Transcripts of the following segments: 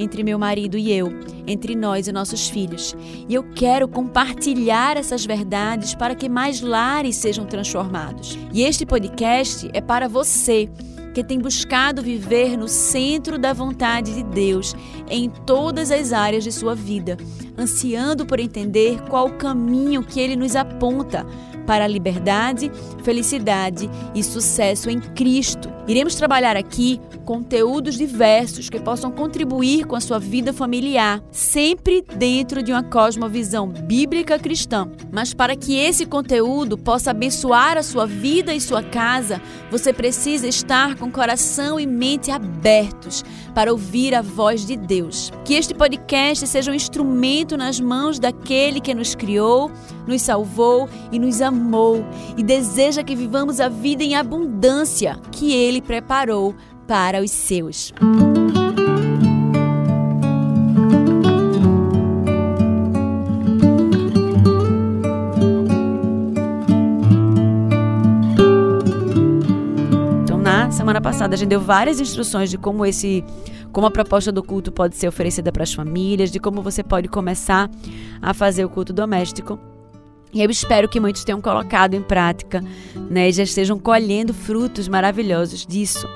entre meu marido e eu, entre nós e nossos filhos. E eu quero compartilhar essas verdades para que mais lares sejam transformados. E este podcast é para você que tem buscado viver no centro da vontade de Deus em todas as áreas de sua vida, ansiando por entender qual o caminho que ele nos aponta para a liberdade, felicidade e sucesso em Cristo. Iremos trabalhar aqui conteúdos diversos que possam contribuir com a sua vida familiar, sempre dentro de uma cosmovisão bíblica cristã. Mas para que esse conteúdo possa abençoar a sua vida e sua casa, você precisa estar com coração e mente abertos para ouvir a voz de Deus. Que este podcast seja um instrumento nas mãos daquele que nos criou, nos salvou e nos amou e deseja que vivamos a vida em abundância que ele preparou para os seus. Então, passada a gente deu várias instruções de como esse como a proposta do culto pode ser oferecida para as famílias, de como você pode começar a fazer o culto doméstico. E eu espero que muitos tenham colocado em prática, né, e já estejam colhendo frutos maravilhosos disso.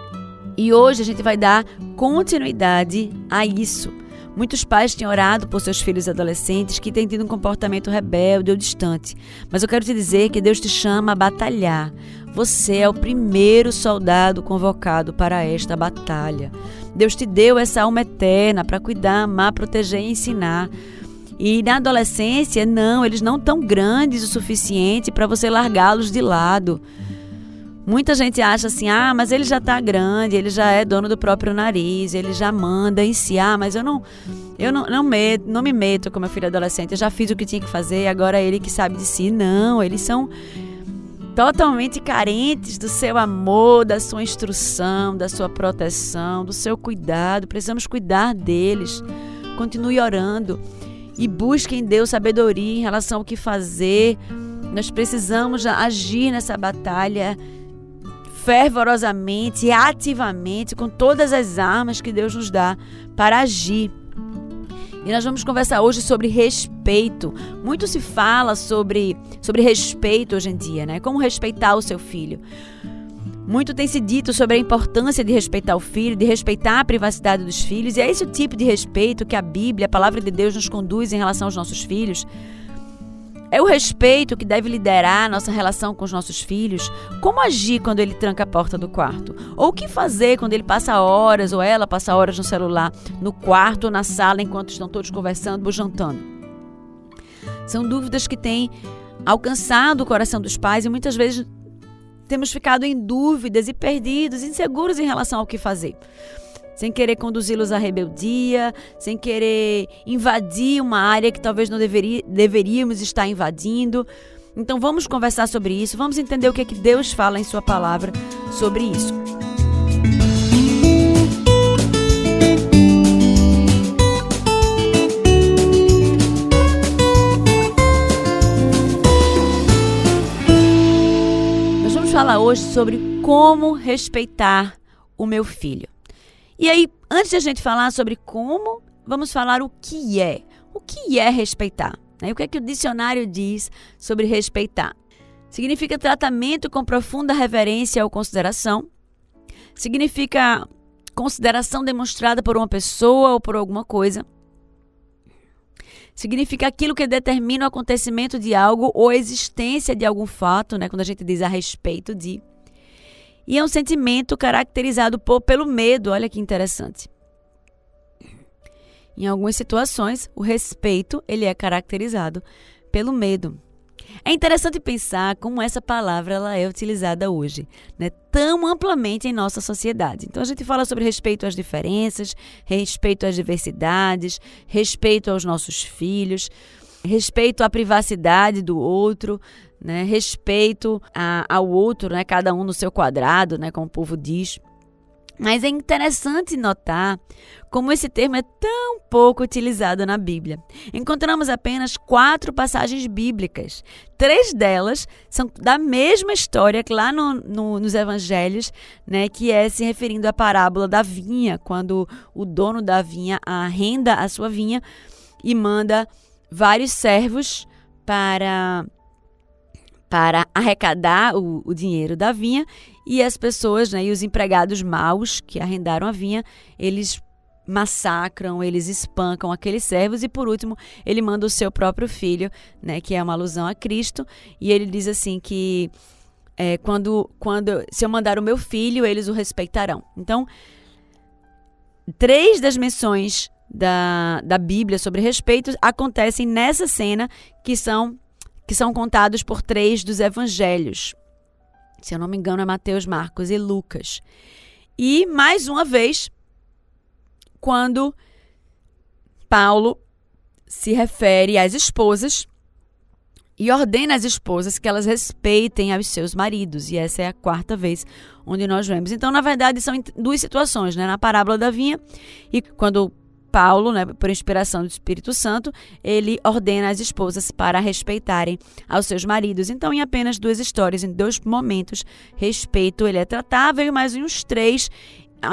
E hoje a gente vai dar continuidade a isso. Muitos pais têm orado por seus filhos adolescentes que têm tido um comportamento rebelde ou distante. Mas eu quero te dizer que Deus te chama a batalhar. Você é o primeiro soldado convocado para esta batalha. Deus te deu essa alma eterna para cuidar, amar, proteger e ensinar. E na adolescência, não, eles não tão grandes o suficiente para você largá-los de lado. Muita gente acha assim: ah, mas ele já está grande, ele já é dono do próprio nariz, ele já manda em si. Ah, mas eu não, eu não, não, meto, não me meto com meu filho adolescente, eu já fiz o que tinha que fazer, agora é ele que sabe de si. Não, eles são totalmente carentes do seu amor, da sua instrução, da sua proteção, do seu cuidado. Precisamos cuidar deles. Continue orando e busque em Deus sabedoria em relação ao que fazer. Nós precisamos agir nessa batalha fervorosamente e ativamente com todas as armas que Deus nos dá para agir. E nós vamos conversar hoje sobre respeito. Muito se fala sobre, sobre respeito hoje em dia, né? Como respeitar o seu filho. Muito tem se dito sobre a importância de respeitar o filho, de respeitar a privacidade dos filhos, e é esse o tipo de respeito que a Bíblia, a palavra de Deus, nos conduz em relação aos nossos filhos. É o respeito que deve liderar a nossa relação com os nossos filhos. Como agir quando ele tranca a porta do quarto? Ou o que fazer quando ele passa horas ou ela passa horas no celular, no quarto ou na sala enquanto estão todos conversando ou jantando? São dúvidas que têm alcançado o coração dos pais e muitas vezes temos ficado em dúvidas e perdidos, inseguros em relação ao que fazer sem querer conduzi-los à rebeldia, sem querer invadir uma área que talvez não deveria, deveríamos estar invadindo. Então vamos conversar sobre isso, vamos entender o que é que Deus fala em Sua palavra sobre isso. Nós vamos falar hoje sobre como respeitar o meu filho. E aí, antes de a gente falar sobre como, vamos falar o que é. O que é respeitar? Né? O que é que o dicionário diz sobre respeitar? Significa tratamento com profunda reverência ou consideração. Significa consideração demonstrada por uma pessoa ou por alguma coisa. Significa aquilo que determina o acontecimento de algo ou a existência de algum fato, né? quando a gente diz a respeito de. E é um sentimento caracterizado por, pelo medo, olha que interessante. Em algumas situações, o respeito ele é caracterizado pelo medo. É interessante pensar como essa palavra ela é utilizada hoje, né, tão amplamente em nossa sociedade. Então a gente fala sobre respeito às diferenças, respeito às diversidades, respeito aos nossos filhos, respeito à privacidade do outro, né, respeito a, ao outro, né, cada um no seu quadrado, né, como o povo diz. Mas é interessante notar como esse termo é tão pouco utilizado na Bíblia. Encontramos apenas quatro passagens bíblicas. Três delas são da mesma história que lá no, no, nos evangelhos, né, que é se referindo à parábola da vinha, quando o dono da vinha arrenda a sua vinha e manda vários servos para para arrecadar o, o dinheiro da vinha e as pessoas né, e os empregados maus que arrendaram a vinha, eles massacram, eles espancam aqueles servos e por último ele manda o seu próprio filho, né, que é uma alusão a Cristo, e ele diz assim que é, quando, quando se eu mandar o meu filho, eles o respeitarão. Então, três das menções da, da Bíblia sobre respeito acontecem nessa cena que são que são contados por três dos evangelhos. Se eu não me engano, é Mateus, Marcos e Lucas. E, mais uma vez, quando Paulo se refere às esposas e ordena às esposas que elas respeitem aos seus maridos. E essa é a quarta vez onde nós vemos. Então, na verdade, são duas situações, né? Na parábola da vinha e quando Paulo, né, por inspiração do Espírito Santo, ele ordena as esposas para respeitarem aos seus maridos. Então, em apenas duas histórias, em dois momentos, respeito ele é tratável, mas em uns três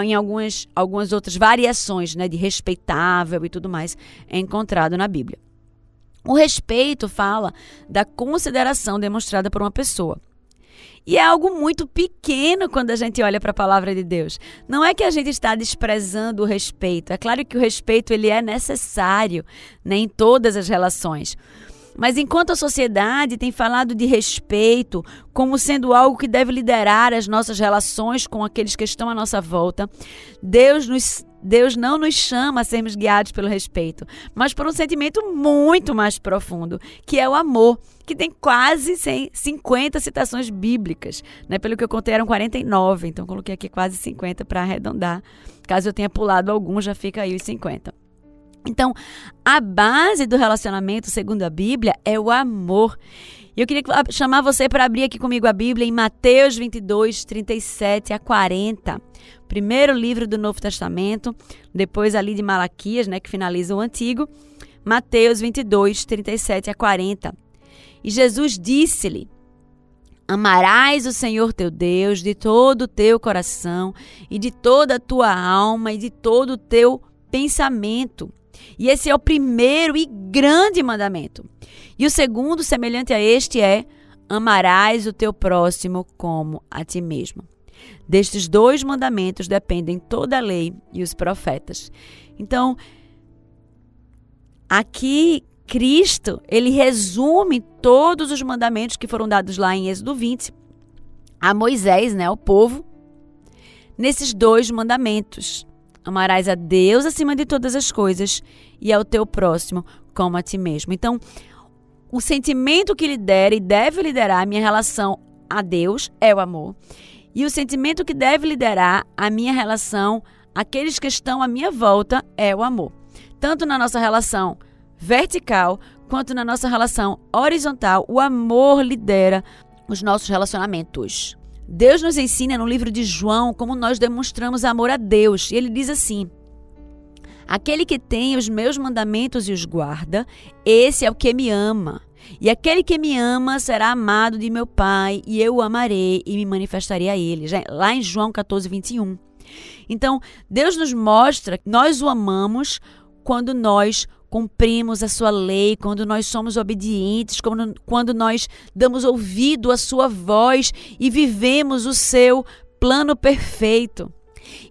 em algumas, algumas outras variações né, de respeitável e tudo mais é encontrado na Bíblia. O respeito fala da consideração demonstrada por uma pessoa. E é algo muito pequeno quando a gente olha para a palavra de Deus. Não é que a gente está desprezando o respeito. É claro que o respeito ele é necessário né, em todas as relações. Mas enquanto a sociedade tem falado de respeito como sendo algo que deve liderar as nossas relações com aqueles que estão à nossa volta, Deus nos Deus não nos chama a sermos guiados pelo respeito, mas por um sentimento muito mais profundo, que é o amor, que tem quase 50 citações bíblicas. Né? Pelo que eu contei, eram 49, então coloquei aqui quase 50 para arredondar. Caso eu tenha pulado algum, já fica aí os 50. Então, a base do relacionamento, segundo a Bíblia, é o amor. E eu queria chamar você para abrir aqui comigo a Bíblia em Mateus 22, 37 a 40. Primeiro livro do Novo Testamento, depois ali de Malaquias, né, que finaliza o Antigo. Mateus 22, 37 a 40. E Jesus disse-lhe: Amarás o Senhor teu Deus de todo o teu coração, e de toda a tua alma, e de todo o teu pensamento. E esse é o primeiro e grande mandamento. E o segundo, semelhante a este, é: amarás o teu próximo como a ti mesmo. Destes dois mandamentos dependem toda a lei e os profetas. Então, aqui Cristo, ele resume todos os mandamentos que foram dados lá em Êxodo 20 a Moisés, né, ao povo, nesses dois mandamentos. Amarás a Deus acima de todas as coisas e ao teu próximo como a ti mesmo. Então, o sentimento que lidera e deve liderar a minha relação a Deus é o amor. E o sentimento que deve liderar a minha relação àqueles que estão à minha volta é o amor. Tanto na nossa relação vertical quanto na nossa relação horizontal, o amor lidera os nossos relacionamentos. Deus nos ensina no livro de João como nós demonstramos amor a Deus. E ele diz assim: Aquele que tem os meus mandamentos e os guarda, esse é o que me ama. E aquele que me ama será amado de meu Pai, e eu o amarei e me manifestarei a ele. Já, lá em João 14, 21. Então, Deus nos mostra que nós o amamos quando nós cumprimos a sua lei, quando nós somos obedientes, quando, quando nós damos ouvido à sua voz e vivemos o seu plano perfeito.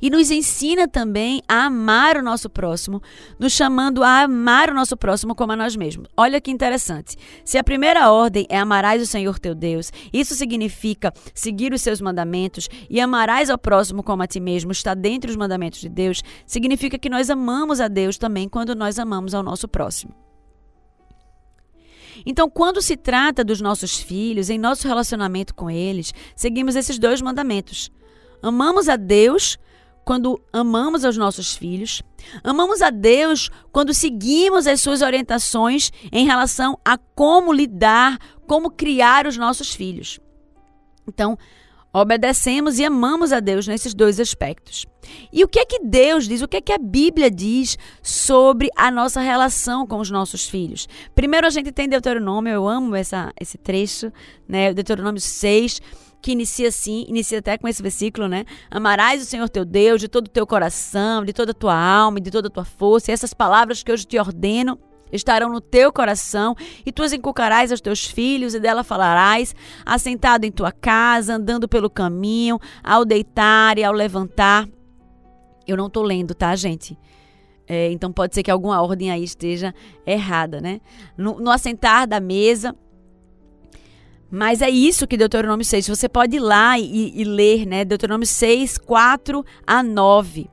E nos ensina também a amar o nosso próximo, nos chamando a amar o nosso próximo como a nós mesmos. Olha que interessante. Se a primeira ordem é amarás o Senhor teu Deus, isso significa seguir os seus mandamentos e amarás ao próximo como a ti mesmo, está dentro dos mandamentos de Deus, significa que nós amamos a Deus também quando nós amamos ao nosso próximo. Então, quando se trata dos nossos filhos, em nosso relacionamento com eles, seguimos esses dois mandamentos. Amamos a Deus quando amamos os nossos filhos. Amamos a Deus quando seguimos as suas orientações em relação a como lidar, como criar os nossos filhos. Então, obedecemos e amamos a Deus nesses dois aspectos. E o que é que Deus diz, o que é que a Bíblia diz sobre a nossa relação com os nossos filhos? Primeiro a gente tem Deuteronômio, eu amo essa, esse trecho, né? Deuteronômio 6, que inicia assim, inicia até com esse versículo, né? Amarás o Senhor teu Deus de todo o teu coração, de toda a tua alma e de toda a tua força. E essas palavras que hoje te ordeno estarão no teu coração, e tu as inculcarás aos teus filhos, e dela falarás, assentado em tua casa, andando pelo caminho, ao deitar e ao levantar. Eu não estou lendo, tá, gente? É, então pode ser que alguma ordem aí esteja errada, né? No, no assentar da mesa, mas é isso que Deuteronômio 6. Você pode ir lá e, e ler, né? Deuteronômio 6, 4 a 9.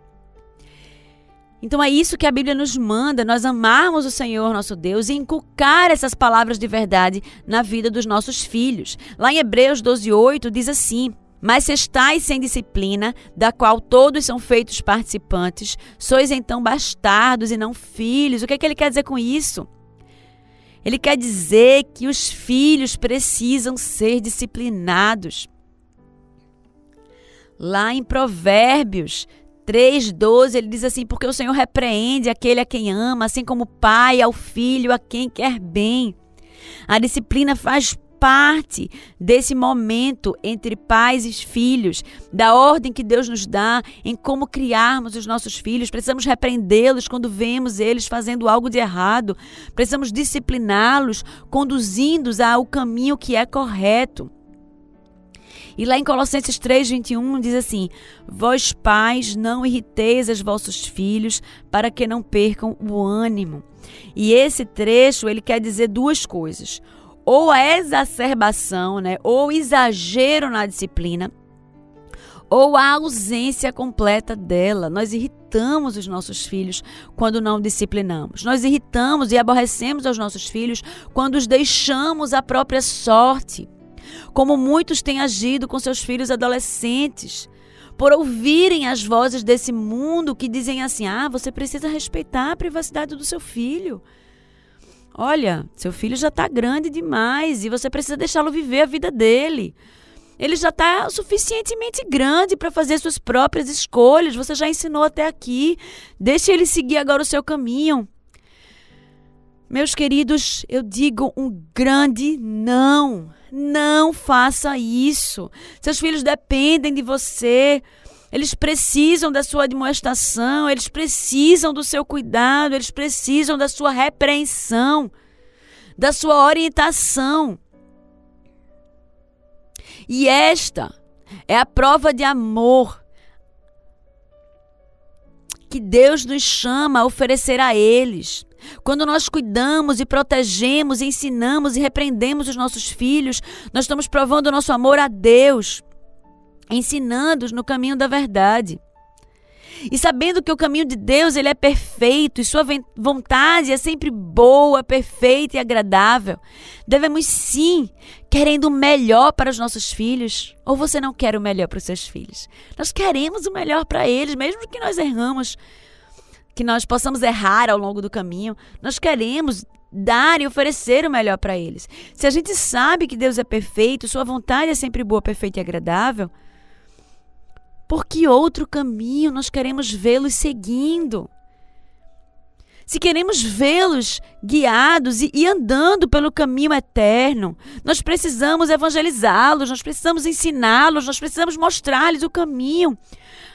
Então é isso que a Bíblia nos manda, nós amarmos o Senhor nosso Deus e inculcar essas palavras de verdade na vida dos nossos filhos. Lá em Hebreus 12, 8 diz assim: Mas se estáis sem disciplina, da qual todos são feitos participantes, sois então bastardos e não filhos. O que, é que ele quer dizer com isso? Ele quer dizer que os filhos precisam ser disciplinados. Lá em Provérbios 3,12, ele diz assim: Porque o Senhor repreende aquele a quem ama, assim como o pai ao filho a quem quer bem. A disciplina faz parte desse momento entre pais e filhos, da ordem que Deus nos dá em como criarmos os nossos filhos. Precisamos repreendê-los quando vemos eles fazendo algo de errado. Precisamos discipliná-los, conduzindo-os ao caminho que é correto. E lá em Colossenses 3, 21 diz assim: Vós pais, não irriteis os vossos filhos, para que não percam o ânimo. E esse trecho ele quer dizer duas coisas ou a exacerbação, né, ou exagero na disciplina, ou a ausência completa dela. Nós irritamos os nossos filhos quando não disciplinamos. Nós irritamos e aborrecemos os nossos filhos quando os deixamos à própria sorte. Como muitos têm agido com seus filhos adolescentes, por ouvirem as vozes desse mundo que dizem assim: ah, você precisa respeitar a privacidade do seu filho. Olha, seu filho já está grande demais e você precisa deixá-lo viver a vida dele. Ele já está suficientemente grande para fazer suas próprias escolhas. Você já ensinou até aqui. Deixe ele seguir agora o seu caminho. Meus queridos, eu digo um grande não. Não faça isso. Seus filhos dependem de você. Eles precisam da sua admoestação, eles precisam do seu cuidado, eles precisam da sua repreensão, da sua orientação. E esta é a prova de amor que Deus nos chama a oferecer a eles. Quando nós cuidamos e protegemos, ensinamos e repreendemos os nossos filhos, nós estamos provando o nosso amor a Deus ensinando-os no caminho da verdade. E sabendo que o caminho de Deus ele é perfeito e sua vontade é sempre boa, perfeita e agradável, devemos sim, querendo o melhor para os nossos filhos. Ou você não quer o melhor para os seus filhos? Nós queremos o melhor para eles, mesmo que nós erramos, que nós possamos errar ao longo do caminho. Nós queremos dar e oferecer o melhor para eles. Se a gente sabe que Deus é perfeito, sua vontade é sempre boa, perfeita e agradável, por que outro caminho nós queremos vê-los seguindo? Se queremos vê-los guiados e, e, andando pelo caminho eterno, nós precisamos evangelizá-los, nós precisamos ensiná-los, nós precisamos mostrar-lhes o caminho.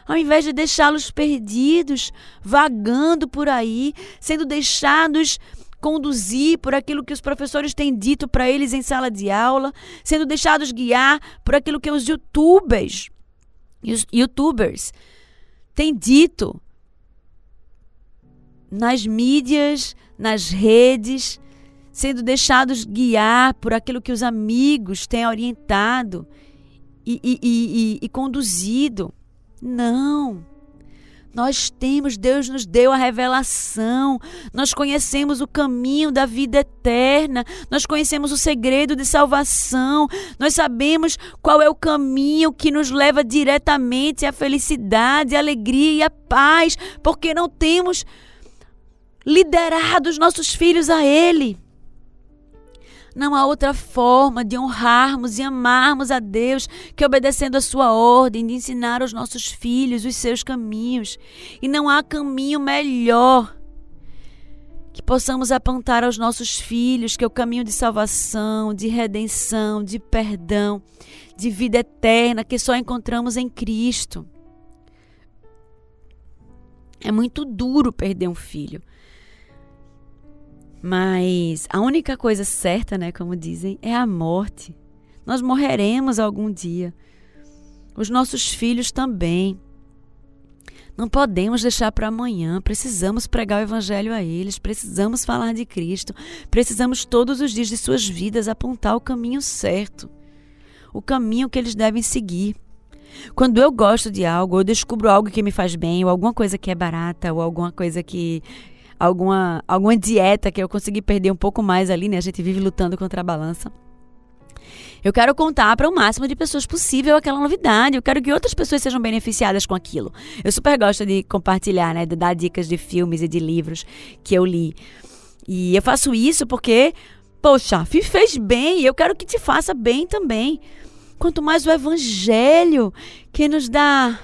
Ao invés de deixá-los perdidos, vagando por aí, sendo deixados conduzir por aquilo que os professores têm dito para eles em sala de aula, sendo deixados guiar por aquilo que os youtubers youtubers tem dito nas mídias, nas redes, sendo deixados guiar por aquilo que os amigos têm orientado e, e, e, e conduzido. Não. Nós temos, Deus nos deu a revelação, nós conhecemos o caminho da vida eterna, nós conhecemos o segredo de salvação, nós sabemos qual é o caminho que nos leva diretamente à felicidade, à alegria e à paz, porque não temos liderado os nossos filhos a Ele. Não há outra forma de honrarmos e amarmos a Deus que obedecendo a sua ordem de ensinar aos nossos filhos os seus caminhos. E não há caminho melhor que possamos apontar aos nossos filhos que é o caminho de salvação, de redenção, de perdão, de vida eterna que só encontramos em Cristo. É muito duro perder um filho. Mas a única coisa certa, né, como dizem, é a morte. Nós morreremos algum dia. Os nossos filhos também. Não podemos deixar para amanhã. Precisamos pregar o evangelho a eles, precisamos falar de Cristo, precisamos todos os dias de suas vidas apontar o caminho certo, o caminho que eles devem seguir. Quando eu gosto de algo, eu descubro algo que me faz bem, ou alguma coisa que é barata, ou alguma coisa que alguma, alguma dieta que eu consegui perder um pouco mais ali, né? A gente vive lutando contra a balança. Eu quero contar para o máximo de pessoas possível aquela novidade. Eu quero que outras pessoas sejam beneficiadas com aquilo. Eu super gosto de compartilhar, né? De dar dicas de filmes e de livros que eu li. E eu faço isso porque, poxa, fez bem eu quero que te faça bem também. Quanto mais o evangelho que nos dá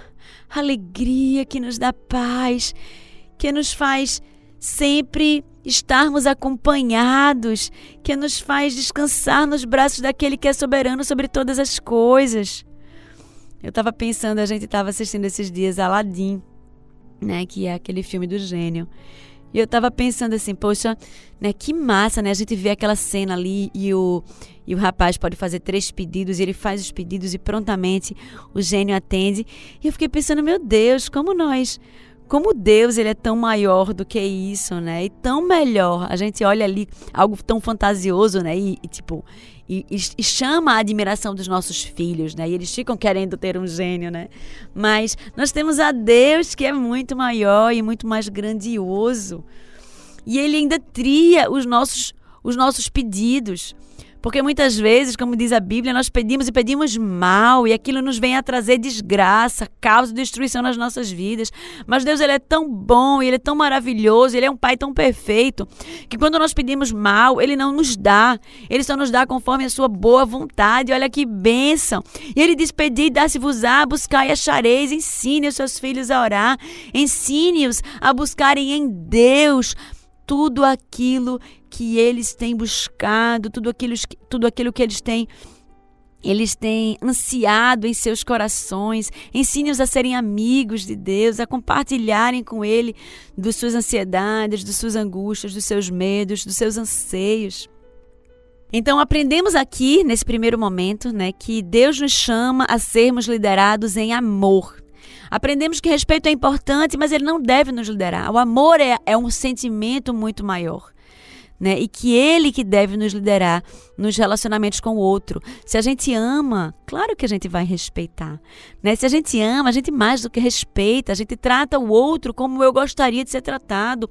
alegria, que nos dá paz, que nos faz sempre estarmos acompanhados, que nos faz descansar nos braços daquele que é soberano sobre todas as coisas. Eu estava pensando, a gente estava assistindo esses dias Aladdin, né, que é aquele filme do gênio. E eu estava pensando assim, poxa, né, que massa, né? A gente vê aquela cena ali e o e o rapaz pode fazer três pedidos, e ele faz os pedidos e prontamente o gênio atende. E eu fiquei pensando, meu Deus, como nós como Deus ele é tão maior do que isso, né? E tão melhor. A gente olha ali algo tão fantasioso, né? E, e tipo, e, e, chama a admiração dos nossos filhos, né? E eles ficam querendo ter um gênio, né? Mas nós temos a Deus que é muito maior e muito mais grandioso. E ele ainda tria os nossos os nossos pedidos. Porque muitas vezes, como diz a Bíblia, nós pedimos e pedimos mal e aquilo nos vem a trazer desgraça, caos e destruição nas nossas vidas. Mas Deus ele é tão bom, ele é tão maravilhoso, ele é um pai tão perfeito, que quando nós pedimos mal, ele não nos dá. Ele só nos dá conforme a sua boa vontade. Olha que bênção. E ele diz: Pedi, dá-se-vos-á, buscai e achareis. Ensine os seus filhos a orar. Ensine-os a buscarem em Deus tudo aquilo que eles têm buscado, tudo aquilo, tudo aquilo que eles têm eles têm ansiado em seus corações. Ensine-os a serem amigos de Deus, a compartilharem com Ele das suas ansiedades, das suas angústias, dos seus medos, dos seus anseios. Então aprendemos aqui nesse primeiro momento, né, que Deus nos chama a sermos liderados em amor. Aprendemos que respeito é importante, mas ele não deve nos liderar. O amor é, é um sentimento muito maior né? E que ele que deve nos liderar nos relacionamentos com o outro. Se a gente ama, claro que a gente vai respeitar, né? Se a gente ama, a gente mais do que respeita, a gente trata o outro como eu gostaria de ser tratado.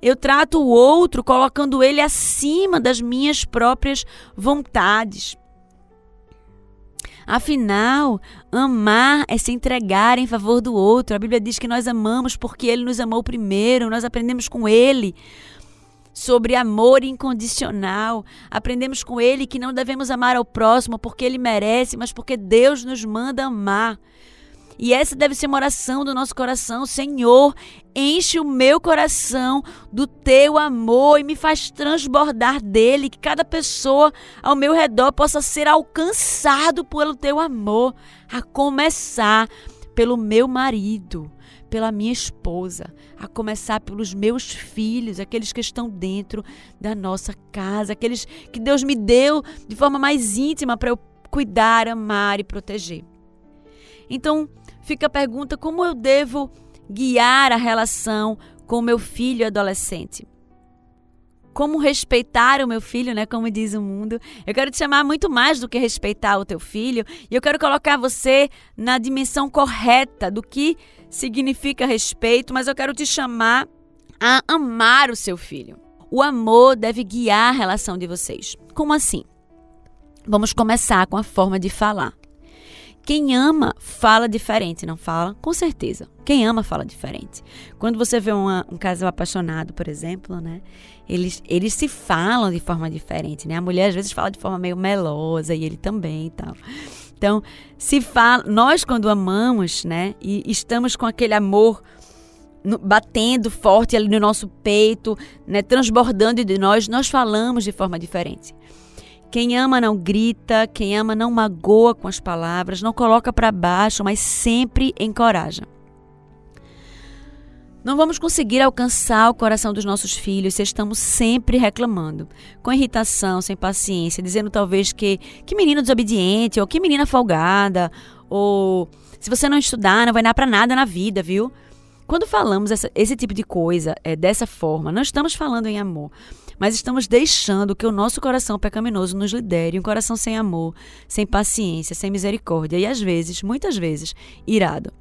Eu trato o outro colocando ele acima das minhas próprias vontades. Afinal, amar é se entregar em favor do outro. A Bíblia diz que nós amamos porque ele nos amou primeiro, nós aprendemos com ele sobre amor incondicional. Aprendemos com ele que não devemos amar ao próximo porque ele merece, mas porque Deus nos manda amar. E essa deve ser uma oração do nosso coração. Senhor, enche o meu coração do teu amor e me faz transbordar dele. Que cada pessoa ao meu redor possa ser alcançado pelo teu amor, a começar pelo meu marido pela minha esposa, a começar pelos meus filhos, aqueles que estão dentro da nossa casa, aqueles que Deus me deu de forma mais íntima para eu cuidar, amar e proteger. Então, fica a pergunta: como eu devo guiar a relação com o meu filho adolescente? Como respeitar o meu filho, né? Como diz o mundo. Eu quero te chamar muito mais do que respeitar o teu filho. E eu quero colocar você na dimensão correta do que significa respeito, mas eu quero te chamar a amar o seu filho. O amor deve guiar a relação de vocês. Como assim? Vamos começar com a forma de falar. Quem ama fala diferente, não fala? Com certeza. Quem ama fala diferente. Quando você vê uma, um casal apaixonado, por exemplo, né? Eles, eles se falam de forma diferente, né? A mulher às vezes fala de forma meio melosa e ele também e tal. Então, se fala, nós quando amamos, né? E estamos com aquele amor batendo forte ali no nosso peito, né? Transbordando de nós, nós falamos de forma diferente. Quem ama não grita, quem ama não magoa com as palavras, não coloca para baixo, mas sempre encoraja. Não vamos conseguir alcançar o coração dos nossos filhos se estamos sempre reclamando, com irritação, sem paciência, dizendo talvez que que menino desobediente, ou que menina folgada, ou se você não estudar, não vai dar para nada na vida, viu? Quando falamos essa, esse tipo de coisa é, dessa forma, não estamos falando em amor mas estamos deixando que o nosso coração pecaminoso nos lidere, um coração sem amor, sem paciência, sem misericórdia e às vezes, muitas vezes, irado.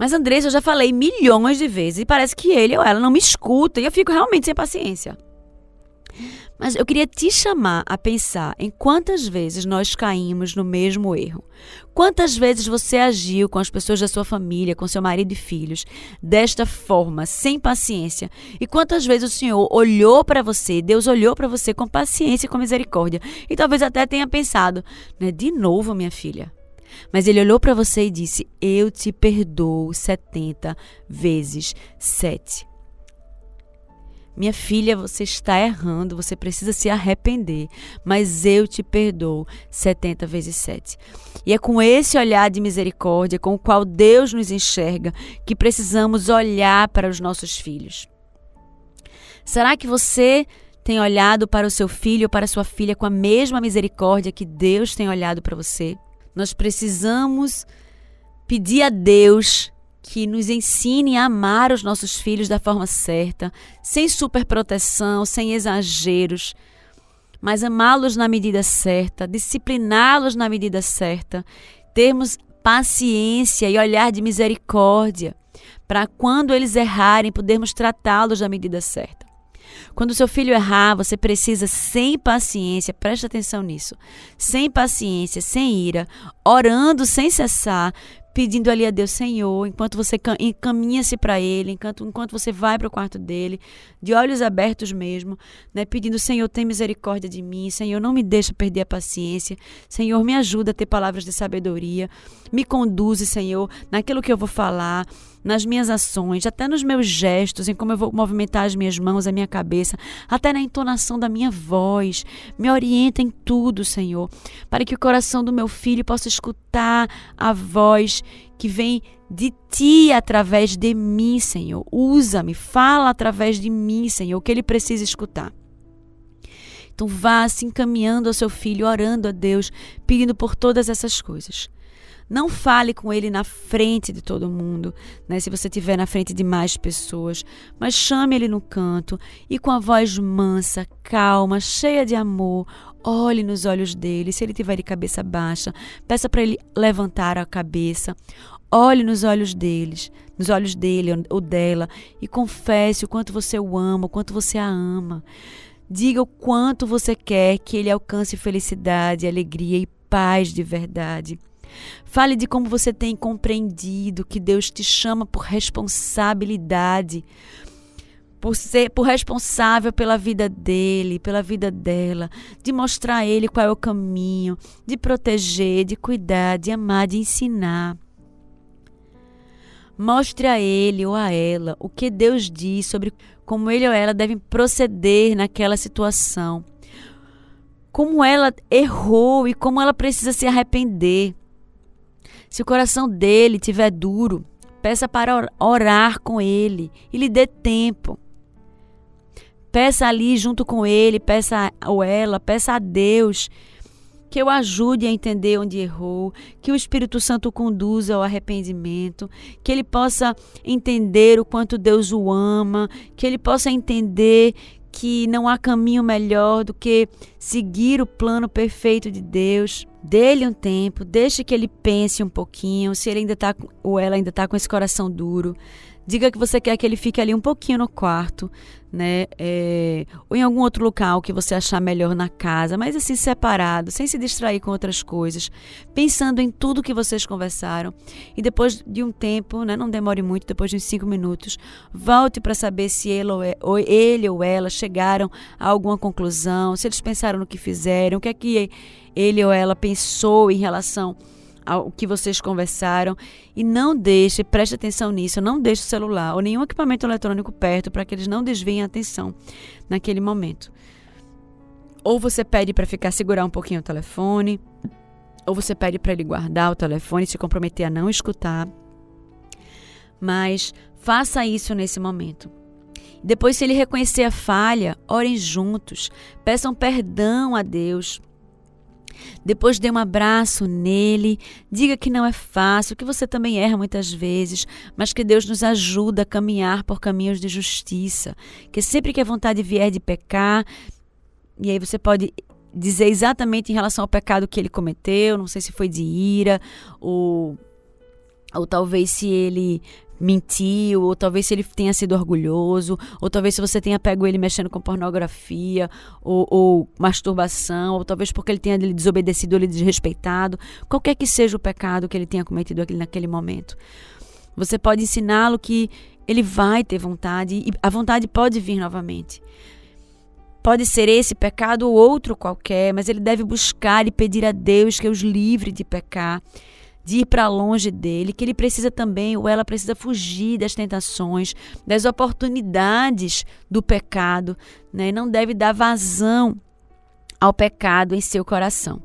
Mas Andressa, eu já falei milhões de vezes e parece que ele ou ela não me escuta e eu fico realmente sem paciência. Mas eu queria te chamar a pensar em quantas vezes nós caímos no mesmo erro. Quantas vezes você agiu com as pessoas da sua família, com seu marido e filhos, desta forma, sem paciência? E quantas vezes o Senhor olhou para você, Deus olhou para você com paciência e com misericórdia, e talvez até tenha pensado, né, de novo, minha filha. Mas ele olhou para você e disse: Eu te perdoo 70 vezes 7. Minha filha, você está errando, você precisa se arrepender, mas eu te perdoo 70 vezes 7. E é com esse olhar de misericórdia com o qual Deus nos enxerga que precisamos olhar para os nossos filhos. Será que você tem olhado para o seu filho ou para a sua filha com a mesma misericórdia que Deus tem olhado para você? Nós precisamos pedir a Deus que nos ensine a amar os nossos filhos da forma certa, sem superproteção, sem exageros, mas amá-los na medida certa, discipliná-los na medida certa, termos paciência e olhar de misericórdia, para quando eles errarem, podermos tratá-los da medida certa. Quando seu filho errar, você precisa, sem paciência, preste atenção nisso, sem paciência, sem ira, orando sem cessar, pedindo ali a Deus, Senhor, enquanto você encaminha-se para Ele, enquanto, enquanto você vai para o quarto dele, de olhos abertos mesmo, né, pedindo, Senhor, tem misericórdia de mim, Senhor, não me deixa perder a paciência, Senhor, me ajuda a ter palavras de sabedoria, me conduze, Senhor, naquilo que eu vou falar, nas minhas ações, até nos meus gestos, em como eu vou movimentar as minhas mãos, a minha cabeça, até na entonação da minha voz. Me orienta em tudo, Senhor, para que o coração do meu filho possa escutar a voz que vem de ti através de mim, Senhor. Usa-me, fala através de mim, Senhor, o que ele precisa escutar. Então vá se encaminhando ao seu filho, orando a Deus, pedindo por todas essas coisas. Não fale com ele na frente de todo mundo, né? Se você estiver na frente de mais pessoas, mas chame ele no canto e com a voz mansa, calma, cheia de amor, olhe nos olhos dele. Se ele tiver de cabeça baixa, peça para ele levantar a cabeça. Olhe nos olhos deles, nos olhos dele ou dela e confesse o quanto você o ama, o quanto você a ama. Diga o quanto você quer que ele alcance felicidade, alegria e paz de verdade. Fale de como você tem compreendido que Deus te chama por responsabilidade, por ser por responsável pela vida dele, pela vida dela, de mostrar a ele qual é o caminho, de proteger, de cuidar, de amar, de ensinar. Mostre a ele ou a ela o que Deus diz sobre como ele ou ela devem proceder naquela situação. Como ela errou e como ela precisa se arrepender. Se o coração dele tiver duro, peça para orar com ele e lhe dê tempo. Peça ali junto com ele, peça ou ela, peça a Deus que eu ajude a entender onde errou, que o Espírito Santo conduza ao arrependimento, que ele possa entender o quanto Deus o ama, que ele possa entender que não há caminho melhor do que seguir o plano perfeito de Deus. Dê-lhe um tempo, deixe que ele pense um pouquinho, se ele ainda está ou ela ainda está com esse coração duro. Diga que você quer que ele fique ali um pouquinho no quarto, né? É, ou em algum outro local que você achar melhor na casa, mas assim separado, sem se distrair com outras coisas, pensando em tudo que vocês conversaram. E depois de um tempo, né? Não demore muito, depois de uns cinco minutos, volte para saber se ele ou, é, ou ele ou ela chegaram a alguma conclusão, se eles pensaram no que fizeram, o que é que ele ou ela pensou em relação ao que vocês conversaram e não deixe, preste atenção nisso, não deixe o celular ou nenhum equipamento eletrônico perto para que eles não desviem a atenção naquele momento. Ou você pede para ficar segurar um pouquinho o telefone, ou você pede para ele guardar o telefone, se comprometer a não escutar. Mas faça isso nesse momento. Depois, se ele reconhecer a falha, orem juntos, peçam perdão a Deus depois dê um abraço nele, diga que não é fácil, que você também erra muitas vezes, mas que Deus nos ajuda a caminhar por caminhos de justiça, que sempre que a vontade vier de pecar, e aí você pode dizer exatamente em relação ao pecado que ele cometeu, não sei se foi de ira ou ou talvez se ele mentiu, ou talvez se ele tenha sido orgulhoso, ou talvez se você tenha pego ele mexendo com pornografia, ou, ou masturbação, ou talvez porque ele tenha desobedecido ou ele desrespeitado, qualquer que seja o pecado que ele tenha cometido naquele momento. Você pode ensiná-lo que ele vai ter vontade e a vontade pode vir novamente. Pode ser esse pecado ou outro qualquer, mas ele deve buscar e pedir a Deus que os livre de pecar de ir para longe dele, que ele precisa também, ou ela precisa fugir das tentações, das oportunidades do pecado, né? não deve dar vazão ao pecado em seu coração.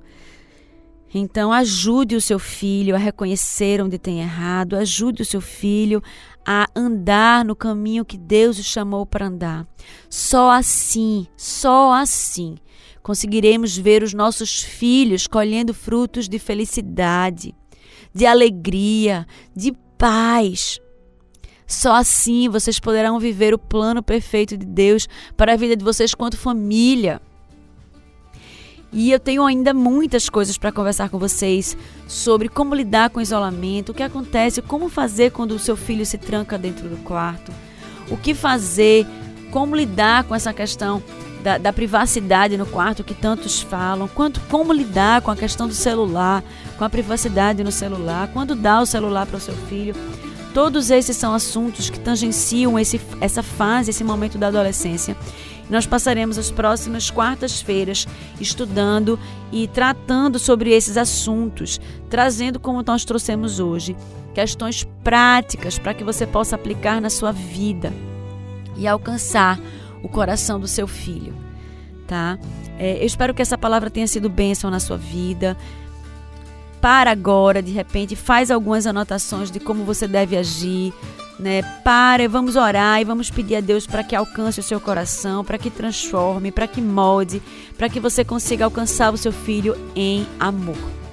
Então, ajude o seu filho a reconhecer onde tem errado, ajude o seu filho a andar no caminho que Deus o chamou para andar. Só assim, só assim, conseguiremos ver os nossos filhos colhendo frutos de felicidade de alegria, de paz. Só assim vocês poderão viver o plano perfeito de Deus para a vida de vocês quanto família. E eu tenho ainda muitas coisas para conversar com vocês sobre como lidar com o isolamento, o que acontece, como fazer quando o seu filho se tranca dentro do quarto, o que fazer, como lidar com essa questão da, da, privacidade no quarto que tantos falam, quanto como lidar com a questão do celular, com a privacidade no celular, quando dá o celular para o seu filho. Todos esses são assuntos que tangenciam esse, essa fase, esse momento da adolescência. Nós passaremos as próximas quartas-feiras estudando e tratando sobre esses assuntos, trazendo como nós trouxemos hoje, questões práticas para que você possa aplicar na sua vida e alcançar o coração do seu filho, tá? É, eu espero que essa palavra tenha sido bênção na sua vida. Para agora, de repente, faz algumas anotações de como você deve agir, né? Para, vamos orar e vamos pedir a Deus para que alcance o seu coração, para que transforme, para que molde, para que você consiga alcançar o seu filho em amor.